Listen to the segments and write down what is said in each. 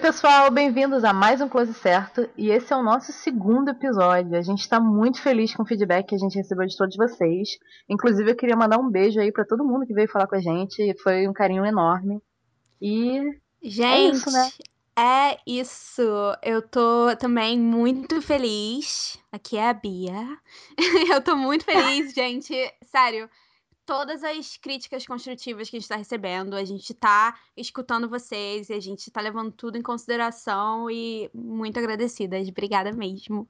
pessoal, bem-vindos a mais um Close Certo e esse é o nosso segundo episódio. A gente está muito feliz com o feedback que a gente recebeu de todos vocês. Inclusive, eu queria mandar um beijo aí para todo mundo que veio falar com a gente. Foi um carinho enorme. E gente, é isso, né? É isso. Eu tô também muito feliz. Aqui é a Bia. eu tô muito feliz, gente. Sério todas as críticas construtivas que a gente está recebendo. A gente está escutando vocês e a gente está levando tudo em consideração e muito agradecidas. Obrigada mesmo.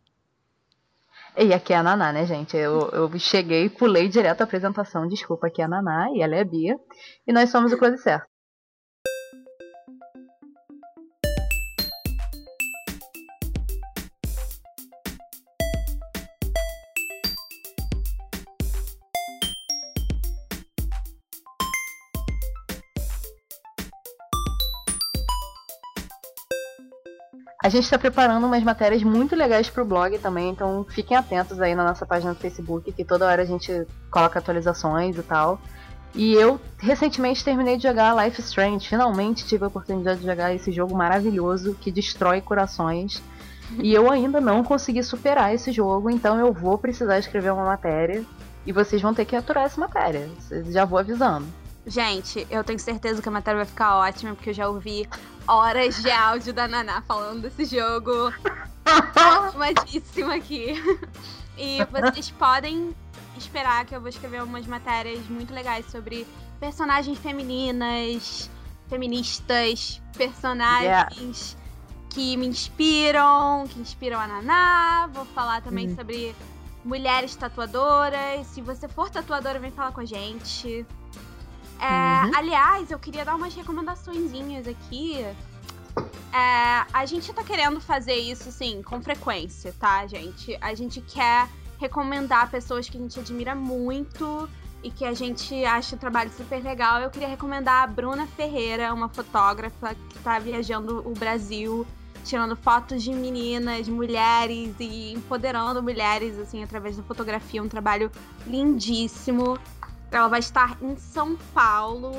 E aqui é a Naná, né, gente? Eu, eu cheguei, pulei direto a apresentação. Desculpa, aqui é a Naná e ela é a Bia. E nós somos o Close Certo. Gente está preparando umas matérias muito legais para o blog também, então fiquem atentos aí na nossa página do Facebook, que toda hora a gente coloca atualizações e tal. E eu recentemente terminei de jogar Life Strange, finalmente tive a oportunidade de jogar esse jogo maravilhoso que destrói corações. E eu ainda não consegui superar esse jogo, então eu vou precisar escrever uma matéria e vocês vão ter que aturar essa matéria. Já vou avisando. Gente, eu tenho certeza que a matéria vai ficar ótima, porque eu já ouvi horas de áudio da Naná falando desse jogo. Ótimadíssimo aqui. E vocês podem esperar que eu vou escrever umas matérias muito legais sobre personagens femininas, feministas, personagens yeah. que me inspiram, que inspiram a Naná. Vou falar também uhum. sobre mulheres tatuadoras. Se você for tatuadora, vem falar com a gente. É, uhum. Aliás, eu queria dar umas recomendações aqui. É, a gente tá querendo fazer isso, assim, com frequência, tá, gente? A gente quer recomendar pessoas que a gente admira muito e que a gente acha o trabalho super legal. Eu queria recomendar a Bruna Ferreira, uma fotógrafa que tá viajando o Brasil, tirando fotos de meninas, mulheres e empoderando mulheres, assim, através da fotografia. Um trabalho lindíssimo. Ela vai estar em São Paulo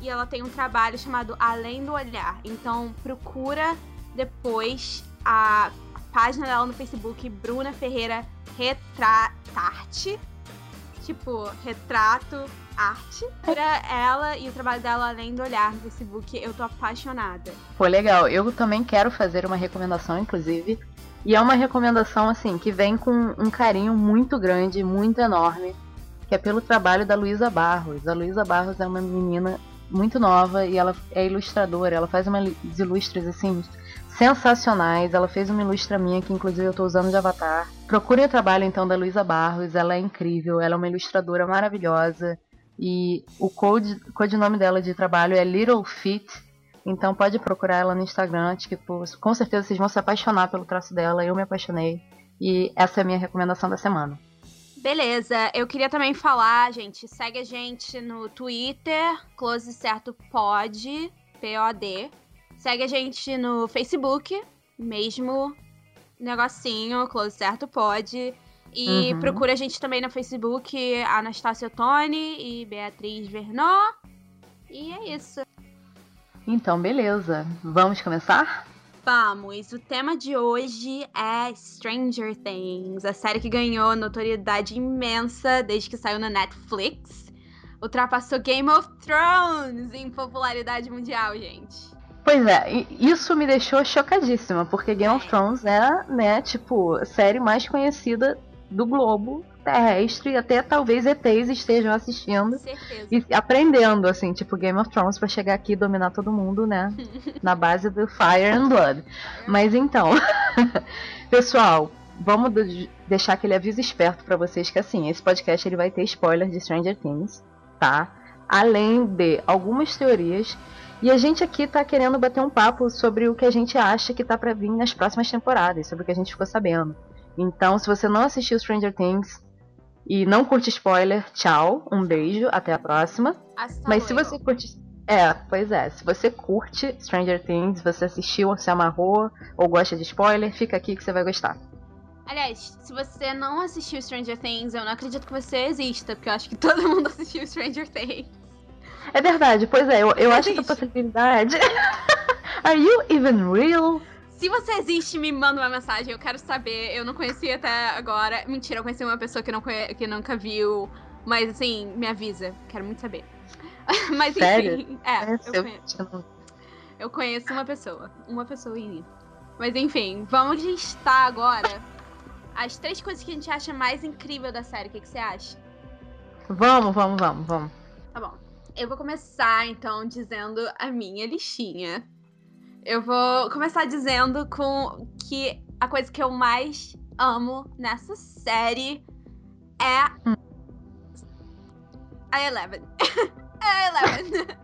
e ela tem um trabalho chamado Além do Olhar. Então procura depois a página dela no Facebook, Bruna Ferreira Retratarte. Tipo, retrato, arte. Pra ela e o trabalho dela além do olhar no Facebook, eu tô apaixonada. Pô, legal. Eu também quero fazer uma recomendação, inclusive. E é uma recomendação, assim, que vem com um carinho muito grande, muito enorme que é pelo trabalho da Luísa Barros. A Luísa Barros é uma menina muito nova e ela é ilustradora. Ela faz umas ilustres assim sensacionais. Ela fez uma ilustra minha que inclusive eu estou usando de avatar. Procurem o trabalho então da Luísa Barros. Ela é incrível. Ela é uma ilustradora maravilhosa. E o code, codinome dela de trabalho é Little Fit. Então pode procurar ela no Instagram. Tipo, com certeza vocês vão se apaixonar pelo traço dela. Eu me apaixonei. E essa é a minha recomendação da semana. Beleza, eu queria também falar, gente, segue a gente no Twitter, Close Certo Pod, P-O-D. Segue a gente no Facebook, mesmo negocinho, Close Certo Pod. E uhum. procura a gente também no Facebook, Anastácia Tony e Beatriz Vernó. E é isso. Então, beleza. Vamos começar? Vamos! O tema de hoje é Stranger Things, a série que ganhou notoriedade imensa desde que saiu na Netflix. Ultrapassou Game of Thrones em popularidade mundial, gente. Pois é, isso me deixou chocadíssima, porque Game of Thrones é, né, tipo, a série mais conhecida do globo terrestre, até talvez ETs estejam assistindo Certeza. e aprendendo, assim, tipo Game of Thrones, para chegar aqui e dominar todo mundo, né? na base do Fire and Blood. Mas então, pessoal, vamos deixar aquele aviso esperto para vocês que assim, esse podcast ele vai ter spoilers de Stranger Things, tá? Além de algumas teorias e a gente aqui tá querendo bater um papo sobre o que a gente acha que tá para vir nas próximas temporadas, sobre o que a gente ficou sabendo. Então, se você não assistiu Stranger Things, e não curte spoiler, tchau, um beijo, até a próxima. Hasta Mas se você curte. É, pois é. Se você curte Stranger Things, você assistiu, se amarrou ou gosta de spoiler, fica aqui que você vai gostar. Aliás, se você não assistiu Stranger Things, eu não acredito que você exista, porque eu acho que todo mundo assistiu Stranger Things. É verdade, pois é, eu, eu acho que a possibilidade. Are you even real? Se você existe, me manda uma mensagem. Eu quero saber. Eu não conhecia até agora. Mentira, eu conheci uma pessoa que, não conhe... que nunca viu. Mas assim, me avisa. Quero muito saber. Mas Sério? enfim. É, eu eu conheço, eu conheço uma pessoa. Uma pessoa em Mas enfim, vamos listar agora as três coisas que a gente acha mais incrível da série. O que, que você acha? Vamos, vamos, vamos, vamos. Tá bom. Eu vou começar, então, dizendo a minha listinha. Eu vou começar dizendo com que a coisa que eu mais amo nessa série é Hum. a Eleven. é a Eleven.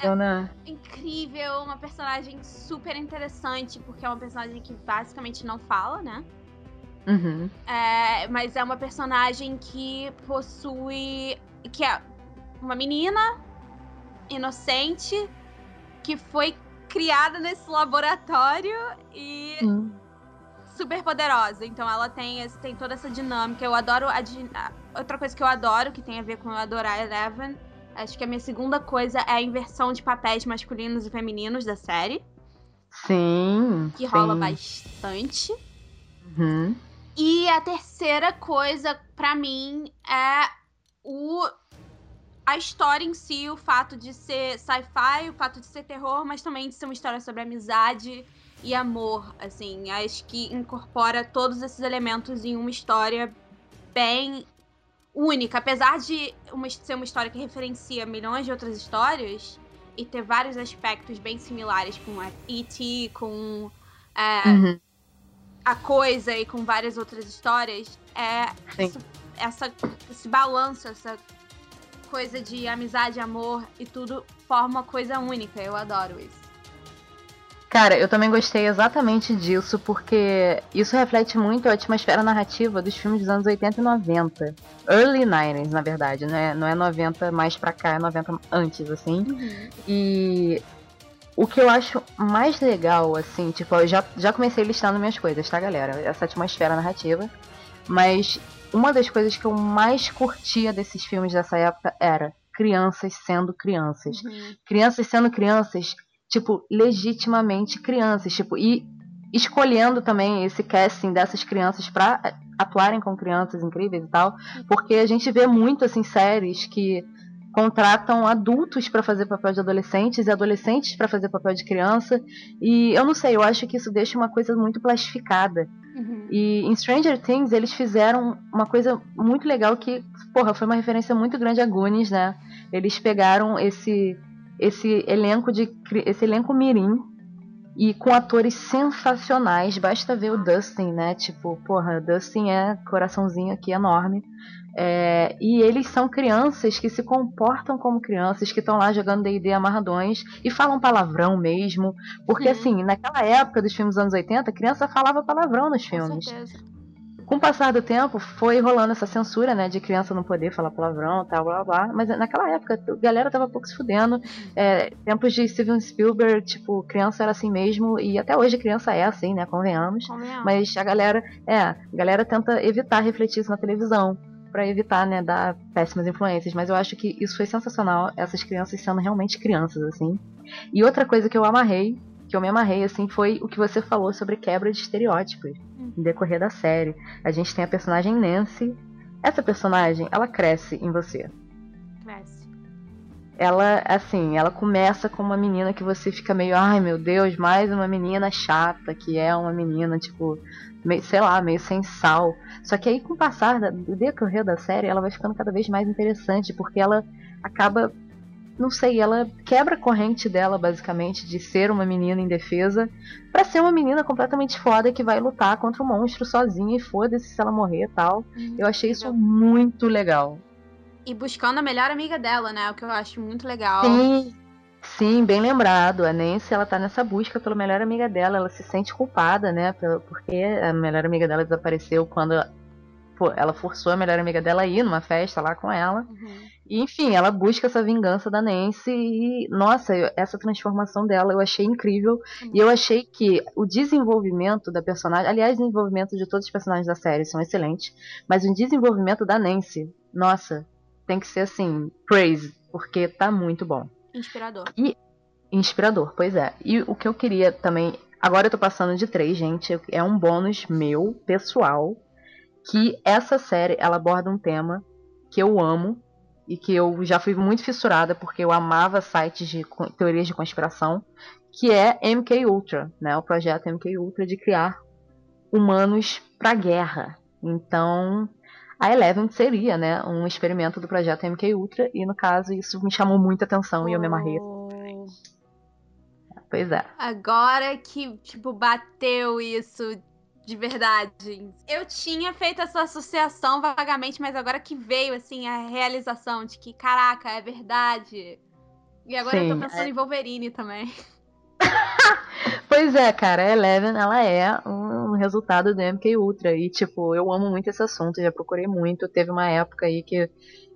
Ela né? é incrível, uma personagem super interessante, porque é uma personagem que basicamente não fala, né? Uhum. É, mas é uma personagem que possui. que é uma menina inocente que foi criada nesse laboratório e Sim. super poderosa. Então ela tem, esse- tem toda essa dinâmica. Eu adoro a, Outra coisa que eu adoro, que tem a ver com eu adorar Eleven, acho que a minha segunda coisa é a inversão de papéis masculinos e femininos da série, Sim. que rola sim. bastante. Uhum. E a terceira coisa, pra mim, é o a história em si, o fato de ser sci-fi, o fato de ser terror, mas também de ser uma história sobre amizade e amor, assim, acho que incorpora todos esses elementos em uma história bem única, apesar de uma, ser uma história que referencia milhões de outras histórias e ter vários aspectos bem similares com a E.T., com é, Uhum. a coisa e com várias outras histórias é isso- essa esse balanço, essa coisa de amizade, amor e tudo forma uma coisa única. Eu adoro isso. Cara, eu também gostei exatamente disso, porque isso reflete muito a atmosfera narrativa dos filmes dos anos 80 e 90. Early 90s, na verdade, né? Não é 90 mais pra cá, é 90 antes, assim. E o que eu acho mais legal, assim, tipo, eu já, já comecei listando minhas coisas, tá, galera? Essa atmosfera narrativa. Mas uma das coisas que eu mais curtia desses filmes dessa época era crianças sendo crianças. Uhum. Crianças sendo crianças, tipo, legitimamente crianças, tipo, e escolhendo também esse casting dessas crianças pra eh, atuarem com crianças incríveis e tal, porque a gente vê muito assim séries que contratam adultos pra fazer papel de adolescentes e adolescentes pra fazer papel de criança, e eu não sei, eu acho que isso deixa uma coisa muito plastificada. Uhum. E em Stranger Things eles fizeram uma coisa muito legal que, porra, foi uma referência muito grande a Goonies, né? Eles pegaram esse esse elenco de esse elenco mirim e com atores sensacionais. Basta ver o Dustin, né? Tipo, porra, Dustin é coraçãozinho aqui enorme. É, e eles são crianças que se comportam como crianças, que estão lá jogando D&D amarradões e falam palavrão mesmo. Porque, assim, naquela época dos filmes dos anos 80, a criança falava palavrão nos Com filmes. certeza. Com o passar do tempo, foi rolando essa censura, né, de criança não poder falar palavrão, tal, blá, blá. Mas naquela época, a galera tava pouco se fudendo. É, tempos de Steven Spielberg, tipo, criança era assim mesmo, e até hoje criança é assim, né, convenhamos. Convenhamos. Mas a galera, é, a galera tenta evitar refletir isso na televisão, pra evitar, né, dar péssimas influências. Mas eu acho que isso foi sensacional, essas crianças sendo realmente crianças, assim. E outra coisa que eu amarrei, que eu me amarrei, assim, foi o que você falou sobre quebra de estereótipos no decorrer da série. A gente tem a personagem Nancy. Essa personagem, ela cresce em você. Cresce. Ela, assim, ela começa com uma menina que você fica meio, ai meu Deus, mais uma menina chata, que é uma menina, tipo, meio, sei lá, meio sem sal. Só que aí, com o passar da- do decorrer da série, ela vai ficando cada vez mais interessante, porque ela acaba, não sei, ela quebra a corrente dela, basicamente, de ser uma menina indefesa, pra ser uma menina completamente foda que vai lutar contra o monstro sozinha e foda-se se ela morrer e tal. Eu achei isso muito legal. E buscando a melhor amiga dela, né? O que eu acho muito legal. Sim, sim, bem lembrado. A Nancy, ela tá nessa busca pela melhor amiga dela. Ela se sente culpada, né? Porque a melhor amiga dela desapareceu quando ela forçou a melhor amiga dela a ir numa festa lá com ela. Uhum. E, enfim, ela busca essa vingança da Nancy e, nossa, essa transformação dela eu achei incrível. E eu achei que o desenvolvimento da personagem, aliás, o desenvolvimento de todos os personagens da série são excelentes, mas o desenvolvimento da Nancy, nossa, tem que ser assim, praise, porque tá muito bom. Inspirador. E inspirador, pois é. E o que eu queria também, agora eu tô passando de três, gente, é um bônus meu, pessoal, que essa série ela aborda um tema que eu amo e que eu já fui muito fissurada porque eu amava sites de teorias de conspiração, que é MK Ultra, né? O projeto MK Ultra de criar humanos para guerra. Então, a Eleven seria, né, um experimento do projeto MK Ultra e no caso isso me chamou muita atenção oh. e eu me amarrei. Oh. Pois é. Agora que tipo bateu isso de verdade. Eu tinha feito essa associação vagamente, mas agora que veio, assim, a realização de que, caraca, é verdade. E agora Sim, eu tô pensando é... em Wolverine também. pois é, cara, a Eleven, ela é um resultado do MK Ultra. E, tipo, eu amo muito esse assunto, já procurei muito. Teve uma época aí que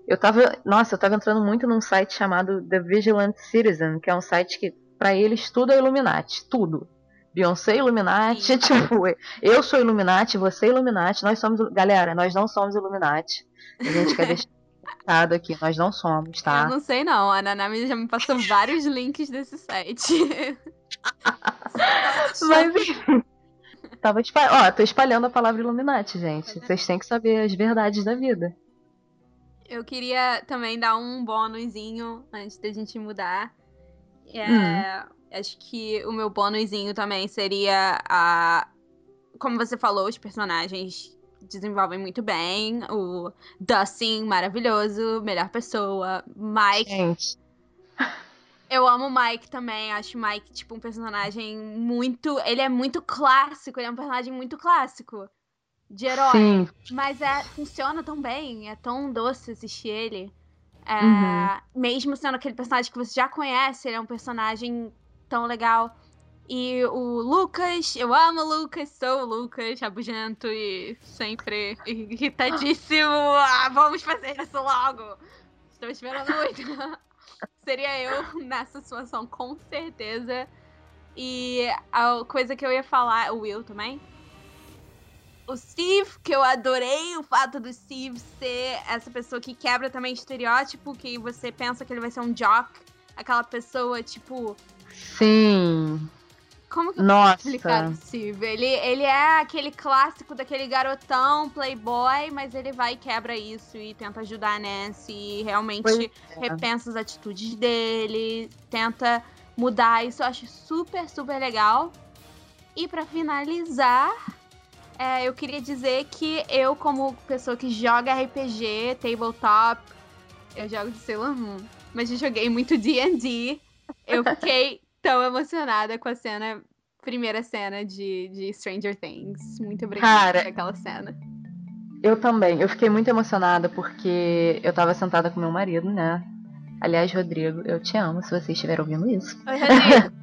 eu tava. Nossa, eu tava entrando muito num site chamado The Vigilant Citizen, que é um site que, para eles, tudo é Illuminati. Tudo. Beyoncé Illuminati, tipo, eu sou Illuminati, você é Illuminati, nós somos. Galera, nós não somos Illuminati. A gente quer deixar aqui, nós não somos, tá? Eu não sei não, a Nanami já me passou vários links desse site. Mas enfim. Tava espalhando. Ó, tô espalhando a palavra Illuminati, gente. Vocês têm que saber as verdades da vida. Eu queria também dar um bônusinho antes da gente mudar. É, hum. Acho que o meu bônusinho também seria a. Como você falou, os personagens desenvolvem muito bem. O Dustin, maravilhoso, melhor pessoa. Mike. Gente. Eu amo o Mike também. Acho o Mike, tipo, um personagem muito. Ele é muito clássico. Ele é um personagem muito clássico. De herói. Sim. Mas é, funciona tão bem. É tão doce assistir ele. É, uhum. Mesmo sendo aquele personagem que você já conhece, ele é um personagem tão legal. E o Lucas, eu amo o Lucas, sou o Lucas, rabugento e sempre irritadíssimo. Ah, vamos fazer isso logo! Estou esperando muito. Seria eu nessa situação, com certeza. E a coisa que eu ia falar, o Will também. O Steve, que eu adorei o fato do Steve ser essa pessoa que quebra também estereótipo, que você pensa que ele vai ser um jock, aquela pessoa, tipo, Sim. Como que eu Nossa. explicar o Steve? Ele, ele é aquele clássico daquele garotão, playboy, mas ele vai e quebra isso e tenta ajudar a Nancy e realmente é. repensa as atitudes dele, tenta mudar. Isso eu acho super, super legal. E para finalizar, é, eu queria dizer que eu, como pessoa que joga RPG, tabletop, eu jogo de Sailor Moon, mas eu joguei muito D&D eu fiquei tão emocionada com a cena, primeira cena de, de Stranger Things. Muito obrigada Cara, por aquela cena. Eu também. Eu fiquei muito emocionada porque eu tava sentada com meu marido, né? Aliás, Rodrigo, eu te amo se você estiver ouvindo isso. Oi, Rodrigo.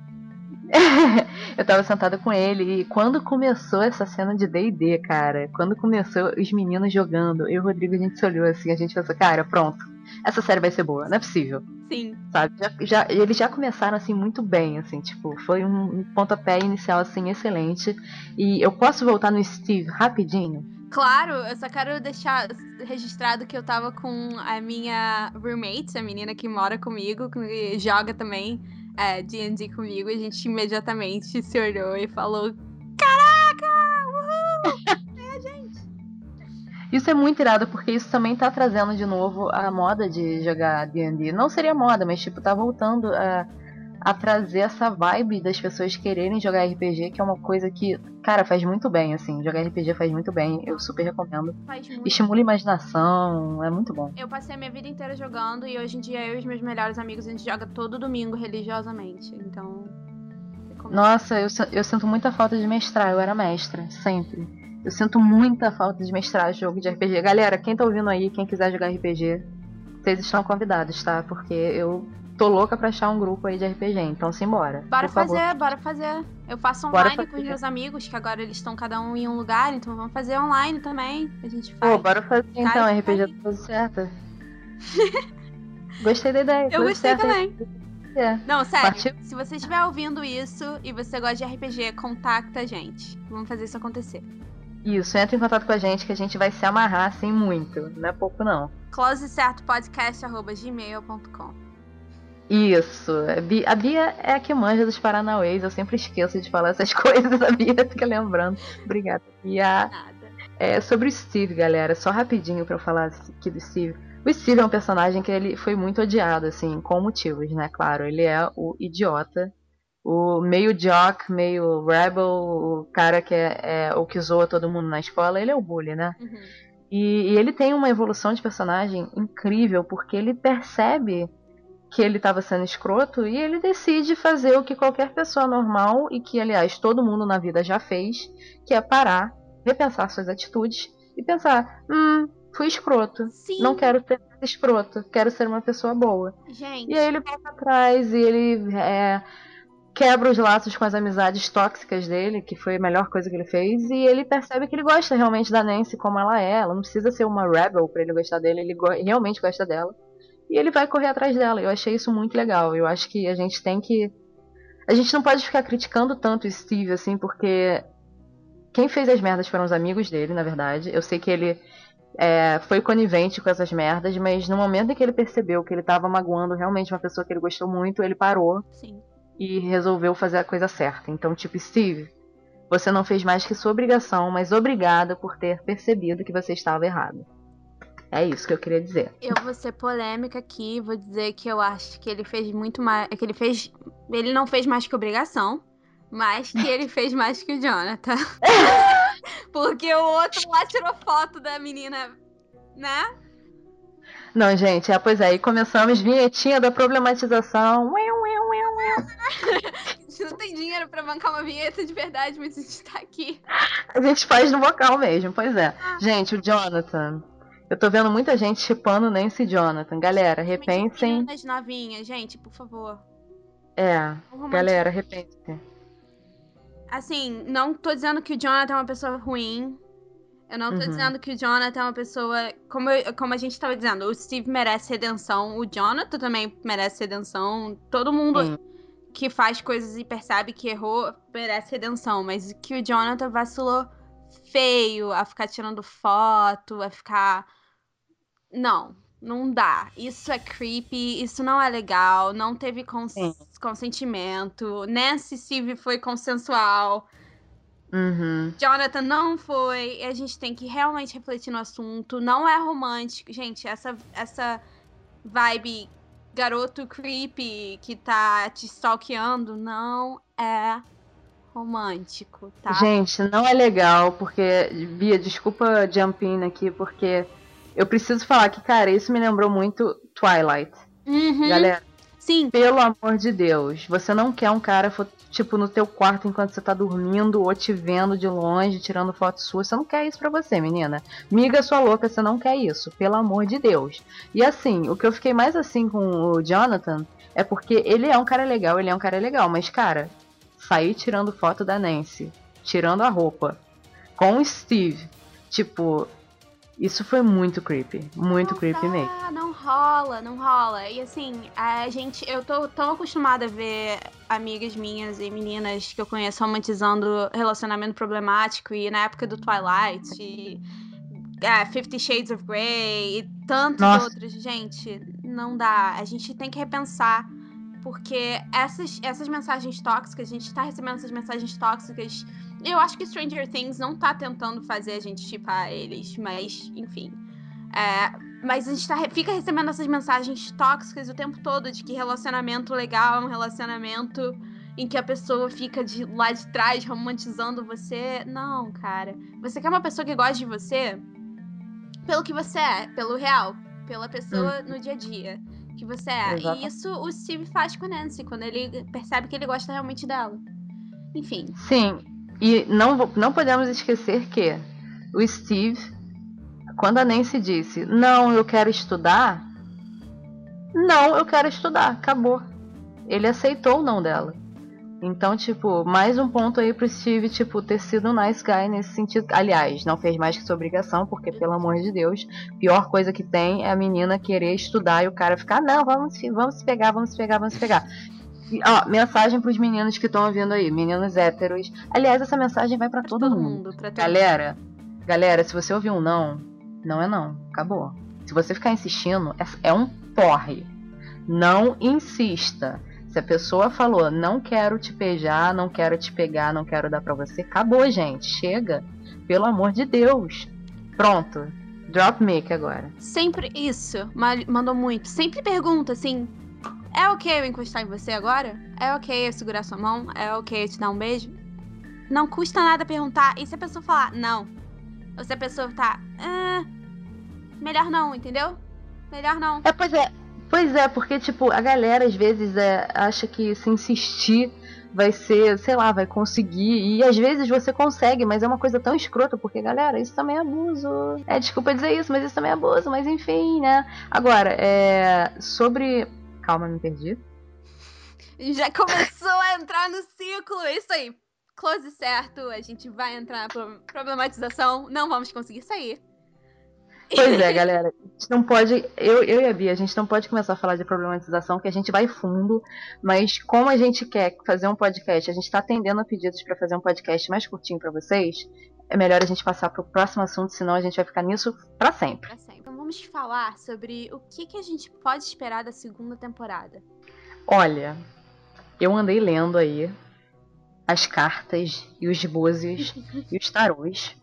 eu tava sentada com ele e quando começou essa cena de D&D, cara, quando começou os meninos jogando, eu e o Rodrigo a gente se olhou assim, a gente pensou, cara, pronto, essa série vai ser boa, não é possível. Sim. Sabe? Já, já, eles já começaram assim muito bem, assim, tipo, foi um pontapé inicial assim excelente. E eu posso voltar no Steve rapidinho? Claro, eu só quero deixar registrado que eu tava com a minha roommate, a menina que mora comigo, que joga também é, D&D comigo, a gente imediatamente se olhou e falou: Caraca! Uhul! Isso é muito irado, porque isso também tá trazendo de novo a moda de jogar D&D. Não seria moda, mas tipo, tá voltando a a trazer essa vibe das pessoas quererem jogar RPG, que é uma coisa que, cara, faz muito bem, assim. Jogar RPG faz muito bem, eu super recomendo. Faz muito Estimula a imaginação, é muito bom. Eu passei a minha vida inteira jogando e hoje em dia eu e os meus melhores amigos a gente joga todo domingo religiosamente, então. Nossa, eu, eu sinto muita falta de mestrar, eu era mestra, sempre. Eu sinto muita falta de mestrar jogo de RPG. Galera, quem tá ouvindo aí, quem quiser jogar RPG, vocês estão convidados, tá? Porque eu tô louca pra achar um grupo aí de RPG, então simbora. Bora fazer, favor. bora fazer. Eu faço online com os meus amigos, que agora eles estão cada um em um lugar, então vamos fazer online também. A gente faz. Pô, bora fazer então, RPG tá tudo certo. Gostei da ideia. Eu gostei também. É. Não, sério, Partiu? se você estiver ouvindo isso e você gosta de RPG, contacta a gente. Vamos fazer isso acontecer. Isso, entra em contato com a gente que a gente vai se amarrar assim muito. Não é pouco, não. closecertopodcast.gmail.com Isso. A Bia é a que manja dos Paranauês. Eu sempre esqueço de falar essas coisas. A Bia fica lembrando. Obrigada, Bia. É, sobre o Steve, galera, só rapidinho pra eu falar aqui do Steve. O Steve é um personagem que ele foi muito odiado, assim, com motivos, né? Claro, ele é o idiota, o meio jock, meio rebel, o cara que é, é o que zoa todo mundo na escola, ele é o bully, né? Uhum. E, e ele tem uma evolução de personagem incrível, porque ele percebe que ele estava sendo escroto e ele decide fazer o que qualquer pessoa normal e que, aliás, todo mundo na vida já fez, que é parar, repensar suas atitudes e pensar: hum, fui escroto, Sim. não quero ser escroto, quero ser uma pessoa boa. Gente. E aí ele volta atrás e ele é, quebra os laços com as amizades tóxicas dele, que foi a melhor coisa que ele fez, e ele percebe que ele gosta realmente da Nancy como ela é. Ela não precisa ser uma rebel para ele gostar dele, ele go realmente gosta dela. E ele vai correr atrás dela. Eu achei isso muito legal. Eu acho que a gente tem que. A gente não pode ficar criticando tanto o Steve, assim, porque quem fez as merdas foram os amigos dele, na verdade. Eu sei que ele é, foi conivente com essas merdas, mas no momento em que ele percebeu que ele estava magoando realmente uma pessoa que ele gostou muito, ele parou Sim. E resolveu fazer a coisa certa. Então, tipo, Steve, você não fez mais que sua obrigação, mas obrigada por ter percebido que você estava errado. É isso que eu queria dizer. Eu vou ser polêmica aqui, vou dizer que eu acho que ele fez muito mais. Que ele fez. Ele não fez mais que obrigação, mas que ele fez mais que o Jonathan. Porque o outro lá tirou foto da menina, né? Não, gente, é, pois é, e começamos vinhetinha da problematização. A gente não tem dinheiro pra bancar uma vinheta de verdade, mas a gente tá aqui. A gente faz no vocal mesmo, pois é. Gente, o Jonathan. Eu tô vendo muita gente chipando Nancy Jonathan. Galera, repensem. Meninas novinhas, gente, por favor. É, galera, repensem. Assim, não tô dizendo que o Jonathan é uma pessoa ruim. Eu não tô Uhum. dizendo que o Jonathan é uma pessoa. Como, eu- como a gente tava dizendo, o Steve merece redenção. O Jonathan também merece redenção. Todo mundo Sim. que faz coisas e percebe que errou merece redenção. Mas que o Jonathan vacilou feio a ficar tirando foto, a ficar. Não, não dá. Isso é creepy, isso não é legal, não teve cons- consentimento. Nancy Steve foi consensual. Uhum. Jonathan não foi. E a gente tem que realmente refletir no assunto. Não é romântico. Gente, essa, essa vibe garoto creepy que tá te stalkeando não é romântico, tá? Gente, não é legal, porque. Bia, desculpa jump in aqui, porque eu preciso falar que, cara, isso me lembrou muito Twilight. Uhum, Galera, Sim, pelo amor de Deus, você não quer um cara, tipo, no teu quarto enquanto você tá dormindo ou te vendo de longe, tirando foto sua. Você não quer isso pra você, menina. Miga sua louca, você não quer isso, pelo amor de Deus. E assim, o que eu fiquei mais assim com o Jonathan é porque ele é um cara legal, ele é um cara legal, mas, cara, sair tirando foto da Nancy, tirando a roupa, com o Steve, tipo, isso foi muito creepy. Muito não creepy dá, mesmo. Não rola, não rola. E assim, a gente, eu tô tão acostumada a ver amigas minhas e meninas que eu conheço romantizando relacionamento problemático e na época do Twilight e é, Fifty Shades of Grey e tantos Nossa. outros. Gente, não dá. A gente tem que repensar. Porque essas, essas mensagens tóxicas, a gente tá recebendo essas mensagens tóxicas. Eu acho que Stranger Things não tá tentando fazer a gente chipar eles, mas, enfim. É, mas a gente tá, fica recebendo essas mensagens tóxicas o tempo todo de que relacionamento legal é um relacionamento em que a pessoa fica de lá de trás romantizando você. Não, cara. Você quer uma pessoa que gosta de você pelo que você é, pelo real, pela pessoa no dia a dia que você é. Exato. E isso o Steve faz com a Nancy, quando ele percebe que ele gosta realmente dela. Enfim. Sim, e não, não podemos esquecer que o Steve, quando a Nancy disse, não, eu quero estudar, não, eu quero estudar, acabou. Ele aceitou o não dela. Então, tipo, mais um ponto aí pro Steve, tipo, ter sido um nice guy nesse sentido. Aliás, não fez mais que sua obrigação, porque, pelo amor de Deus, pior coisa que tem é a menina querer estudar e o cara ficar, não, vamos, vamos se pegar, vamos se pegar, vamos se pegar. Ó, mensagem pros meninos que estão ouvindo aí, meninos héteros. Aliás, essa mensagem vai pra Pra todo, mundo. todo Galera, galera, se você ouvir um não, não é não. Acabou. Se você ficar insistindo, é, é um porre. Não insista. Se a pessoa falou, não quero te beijar, não quero te pegar, não quero dar pra você, acabou, gente. Chega. Pelo amor de Deus. Pronto. Drop mic agora. Sempre isso. Mandou muito. Sempre pergunta assim: é ok eu encostar em você agora? É ok eu segurar sua mão? É ok eu te dar um beijo? Não custa nada perguntar. E se a pessoa falar não? Ou se a pessoa tá. Ah, melhor não, entendeu? Melhor não. É, pois é. Pois é, porque, tipo, a galera às vezes é, acha que se insistir vai ser, sei lá, vai conseguir. E às vezes você consegue, mas é uma coisa tão escrota, porque, galera, isso também é abuso. É, desculpa dizer isso, mas isso também é abuso, mas enfim, né? Agora, é. Sobre. Calma, me perdi. Já começou a entrar no ciclo. É isso aí. Close certo, a gente vai entrar na problematização. Não vamos conseguir sair. Pois é, galera. A gente não pode. Eu, eu e a Bia, a gente não pode começar a falar de problematização, que a gente vai fundo. Mas como a gente quer fazer um podcast, a gente está atendendo a pedidos para fazer um podcast mais curtinho para vocês. É melhor a gente passar para o próximo assunto, senão a gente vai ficar nisso para sempre. Pra sempre. Vamos falar sobre o que, que a gente pode esperar da segunda temporada. Olha, eu andei lendo aí as cartas e os búzios e os tarôs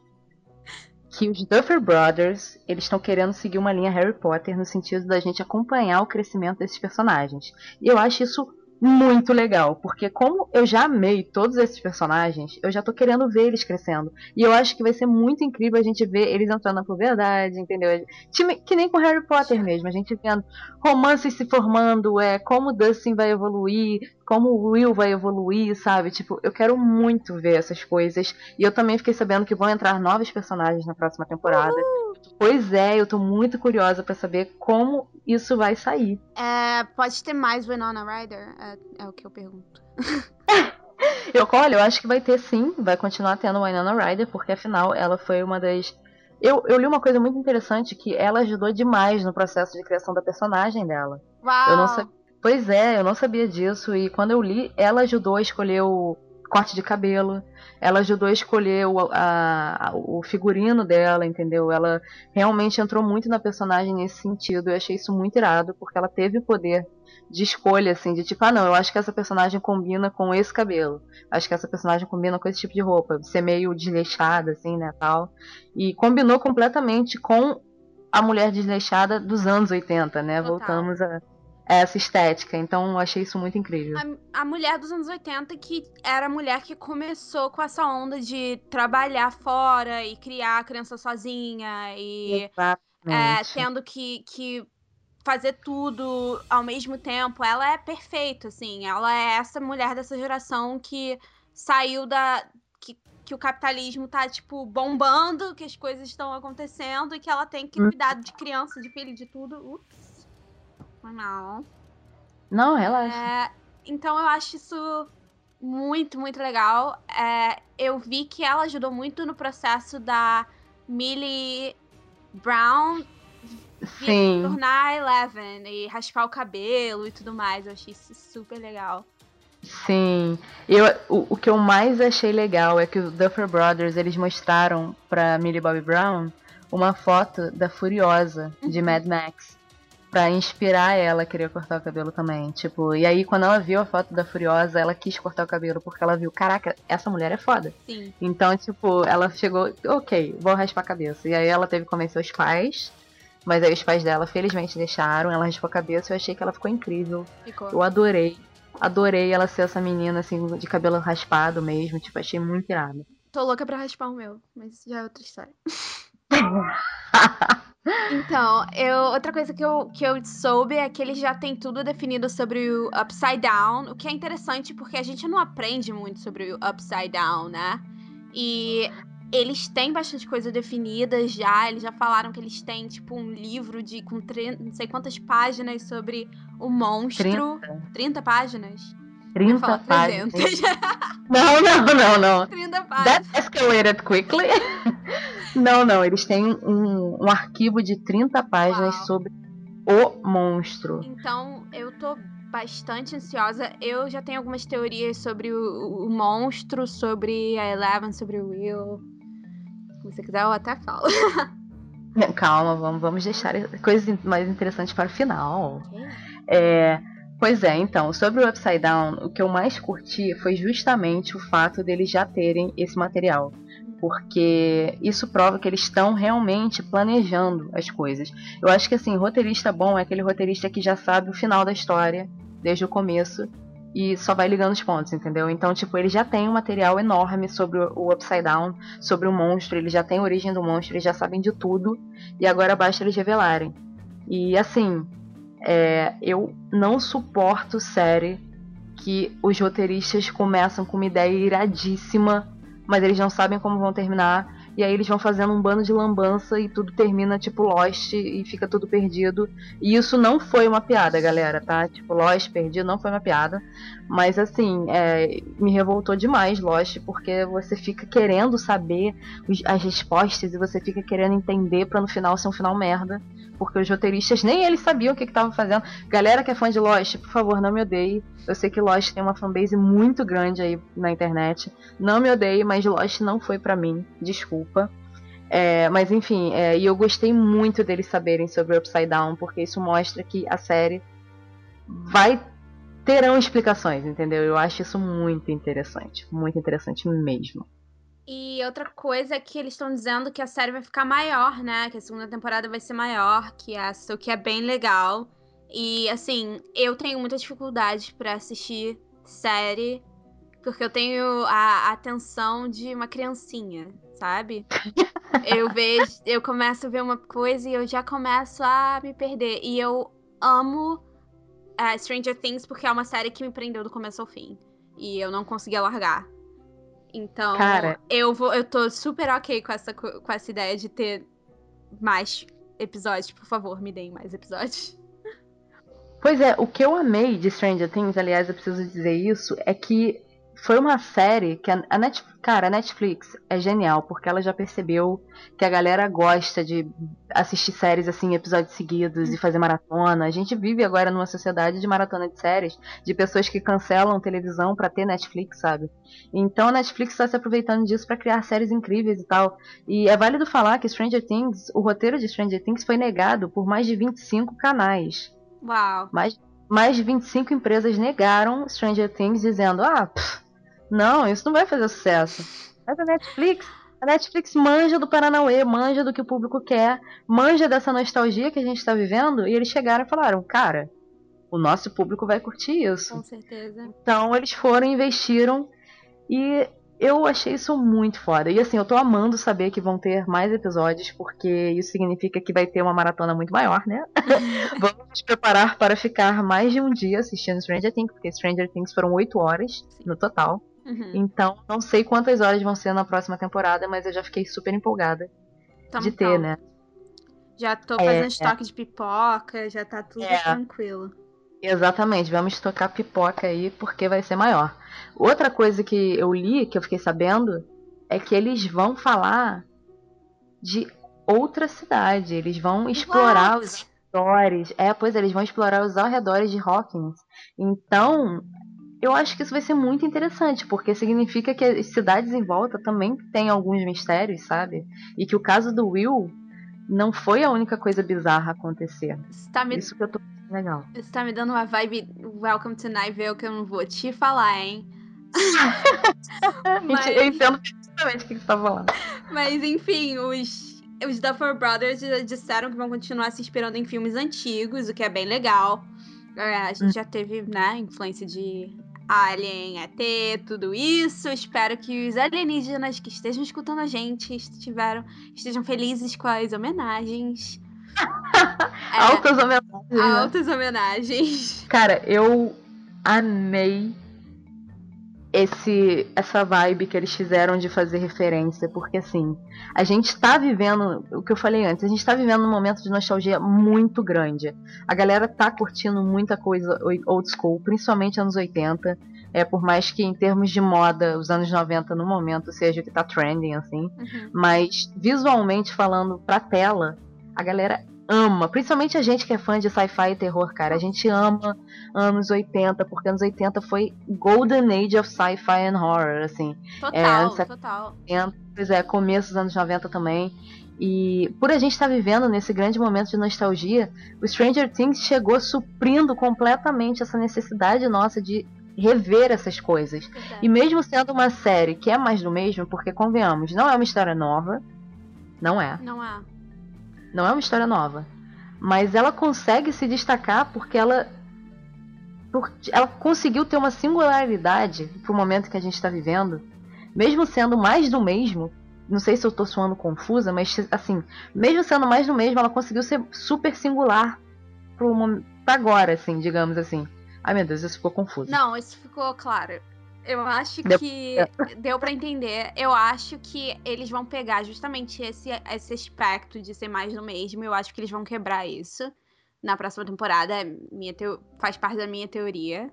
que os Duffer Brothers eles estão querendo seguir uma linha Harry Potter no sentido da gente acompanhar o crescimento desses personagens. E eu acho isso muito legal, porque como eu já amei todos esses personagens, eu já tô querendo ver eles crescendo. E eu acho que vai ser muito incrível a gente ver eles entrando na puberdade, entendeu? Que nem com Harry Potter mesmo, a gente vendo romances se formando, é como Dustin vai evoluir, como o Will vai evoluir, sabe? Tipo, eu quero muito ver essas coisas. E eu também fiquei sabendo que vão entrar novos personagens na próxima temporada. Uhul! Pois é, eu tô muito curiosa para saber como isso vai sair. É, pode ter mais Winona Ryder? É, é o que eu pergunto. eu, olha, eu acho que vai ter sim, vai continuar tendo Winona Ryder, porque afinal ela foi uma das. Eu, eu li uma coisa muito interessante que ela ajudou demais no processo de criação da personagem dela. Uau! Eu não sabia... Pois é, eu não sabia disso. E quando eu li, ela ajudou a escolher o corte de cabelo. Ela ajudou a escolher o, a, o figurino dela, entendeu? Ela realmente entrou muito na personagem nesse sentido. Eu achei isso muito irado, porque ela teve o poder de escolha, assim, de tipo, ah não, eu acho que essa personagem combina com esse cabelo. Acho que essa personagem combina com esse tipo de roupa. Ser meio desleixada, assim, né, tal. E combinou completamente com a mulher desleixada dos anos 80, né? Total. Voltamos a essa estética. Então eu achei isso muito incrível. A, a, mulher dos anos 80 que era a mulher que começou com essa onda de trabalhar fora e criar a criança sozinha e é, tendo que, que fazer tudo ao mesmo tempo. Ela é perfeita, assim. Ela é essa mulher dessa geração que saiu da. Que, que o capitalismo tá, tipo, bombando, que as coisas estão acontecendo e que ela tem que hum. cuidar de criança, de filho, de tudo. Ups não. Não, relaxa. É, então eu acho isso muito, muito legal. É, eu vi que ela ajudou muito no processo da Millie Brown Sim. tornar Eleven e raspar o cabelo e tudo mais. Eu achei isso super legal. Sim. Eu, o, o que eu mais achei legal é que os Duffer Brothers eles mostraram pra Millie Bobby Brown uma foto da Furiosa de uhum. Mad Max para inspirar ela a querer cortar o cabelo também. Tipo, e aí quando ela viu a foto da Furiosa, ela quis cortar o cabelo porque ela viu, caraca, essa mulher é foda. Sim. Então, tipo, ela chegou, ok, vou raspar a cabeça. E aí ela teve que convencer os pais. Mas aí os pais dela, felizmente, deixaram. Ela raspou a cabeça e eu achei que ela ficou incrível. Ficou. Eu adorei. Adorei ela ser essa menina, assim, de cabelo raspado mesmo. Tipo, achei muito irado. Tô louca pra raspar o meu, mas já é outra história. Então, eu, outra coisa que eu, que eu soube é que ele já tem tudo definido sobre o Upside Down, o que é interessante porque a gente não aprende muito sobre o Upside Down, né? E eles têm bastante coisa definida já, eles já falaram que eles têm, tipo, um livro de com não sei quantas páginas sobre o monstro. 30, 30 páginas? 30 páginas. não, não, não, não. 30 páginas. That escalated quickly. não, não, eles têm um, um arquivo de 30 páginas Uau. sobre o monstro. Então, eu tô bastante ansiosa. Eu já tenho algumas teorias sobre o, o monstro, sobre a Eleven, sobre o Will. Se você quiser, eu até falo. Calma, vamos, vamos deixar coisas mais interessantes para o final. Okay. É, pois é, então, sobre o Upside Down, o que eu mais curti foi justamente o fato deles já terem esse material. Porque isso prova que eles estão realmente planejando as coisas. Eu acho que assim, roteirista bom é aquele roteirista que já sabe o final da história desde o começo e só vai ligando os pontos, entendeu? Então, tipo, ele já tem um material enorme sobre o Upside Down, sobre o monstro, ele já tem a origem do monstro, eles já sabem de tudo, e agora basta eles revelarem. E assim, é, eu não suporto série que os roteiristas começam com uma ideia iradíssima, mas eles não sabem como vão terminar, e aí eles vão fazendo um bando de lambança e tudo termina tipo Lost e fica tudo perdido. E isso não foi uma piada, galera, tá? Tipo, Lost perdido não foi uma piada. Mas assim, é, me revoltou demais Lost, porque você fica querendo saber as respostas e você fica querendo entender para no final ser um final merda porque os roteiristas nem eles sabiam o que estavam fazendo. Galera que é fã de Lost, por favor, não me odeie. Eu sei que Lost tem uma fanbase muito grande aí na internet. Não me odeie, mas Lost não foi para mim. Desculpa. É, mas enfim, é, e eu gostei muito deles saberem sobre o Upside Down, porque isso mostra que a série vai terão explicações, entendeu? Eu acho isso muito interessante, muito interessante mesmo. E outra coisa é que eles estão dizendo que a série vai ficar maior, né? Que a segunda temporada vai ser maior que essa, o que é bem legal. E assim, eu tenho muita dificuldade para assistir série porque eu tenho a atenção de uma criancinha, sabe? eu vejo, eu começo a ver uma coisa e eu já começo a me perder. E eu amo uh, Stranger Things porque é uma série que me prendeu do começo ao fim. E eu não conseguia largar. Então, Cara, eu vou, eu tô super ok com essa, com essa ideia de ter mais episódios. Por favor, me deem mais episódios. Pois é, o que eu amei de Stranger Things, aliás, eu preciso dizer isso, é que foi uma série que a, Netflix, cara, a Netflix é genial porque ela já percebeu que a galera gosta de assistir séries assim, episódios seguidos e fazer maratona. A gente vive agora numa sociedade de maratona de séries, de pessoas que cancelam televisão para ter Netflix, sabe? Então a Netflix está se aproveitando disso para criar séries incríveis e tal. E é válido falar que Stranger Things, o roteiro de Stranger Things foi negado por mais de 25 canais. Uau. Mais, mais de 25 empresas negaram Stranger Things dizendo: "Ah, pff, não, isso não vai fazer sucesso. Mas a Netflix, a Netflix manja do Paranauê, manja do que o público quer, manja dessa nostalgia que a gente está vivendo, e eles chegaram e falaram, cara, o nosso público vai curtir isso. Com certeza. Então eles foram, investiram e eu achei isso muito foda. E assim, eu tô amando saber que vão ter mais episódios, porque isso significa que vai ter uma maratona muito maior, né? Vamos nos preparar para ficar mais de um dia assistindo Stranger Things, porque Stranger Things foram oito horas no total. Uhum. Então, não sei quantas horas vão ser na próxima temporada, mas eu já fiquei super empolgada Tamo de ter, né? Já tô fazendo é, estoque é. de pipoca, já tá tudo é. tranquilo. Exatamente, vamos estocar pipoca aí porque vai ser maior. Outra coisa que eu li, que eu fiquei sabendo, é que eles vão falar de outra cidade. Eles vão explorar What? os arredores. É, pois é, eles vão explorar os arredores de Hawkins. Então, eu acho que isso vai ser muito interessante, porque significa que as cidades em volta também têm alguns mistérios, sabe? E que o caso do Will não foi a única coisa bizarra a acontecer. Tá me... Isso que eu tô legal. Isso tá me dando uma vibe Welcome to Night Vale que eu não vou te falar, hein? Mas... Eu entendo perfeitamente o que você tá falando. Mas enfim, os, os Duffer Brothers disseram que vão continuar se inspirando em filmes antigos, o que é bem legal. É, a gente hum. já teve, né, influência de Alien, ET, tudo isso. Espero que os alienígenas que estejam escutando a gente estiveram, estejam felizes com as homenagens. é, altas homenagens. Né? Altas homenagens. Cara, eu amei esse essa vibe que eles fizeram de fazer referência, porque assim, a gente tá vivendo, o que eu falei antes, a gente tá vivendo um momento de nostalgia muito grande. A galera tá curtindo muita coisa old school, principalmente anos 80. É, por mais que em termos de moda, os anos 90 no momento seja o que tá trending, assim. Uhum. Mas visualmente falando pra tela, a galera ama, principalmente a gente que é fã de sci-fi e terror, cara, a gente ama anos 80, porque anos 80 foi Golden Age of Sci-Fi and Horror, assim. Total, é, total. Pois é, começo dos anos 90 também. E por a gente estar tá vivendo nesse grande momento de nostalgia, o Stranger Things chegou suprindo completamente essa necessidade nossa de rever essas coisas. E mesmo sendo uma série que é mais do mesmo, porque convenhamos, não é uma história nova, não é. Não é. Não é uma história nova, mas ela consegue se destacar porque ela porque ela conseguiu ter uma singularidade pro momento que a gente está vivendo, mesmo sendo mais do mesmo, não sei se eu tô soando confusa, mas assim, mesmo sendo mais do mesmo, ela conseguiu ser super singular pro pra agora, assim, digamos assim. Ai meu Deus, isso ficou confuso. Não, isso ficou claro. Eu acho que deu para entender. Eu acho que eles vão pegar justamente esse, esse aspecto de ser mais do mesmo. Eu acho que eles vão quebrar isso na próxima temporada. Minha teo... Faz parte da minha teoria.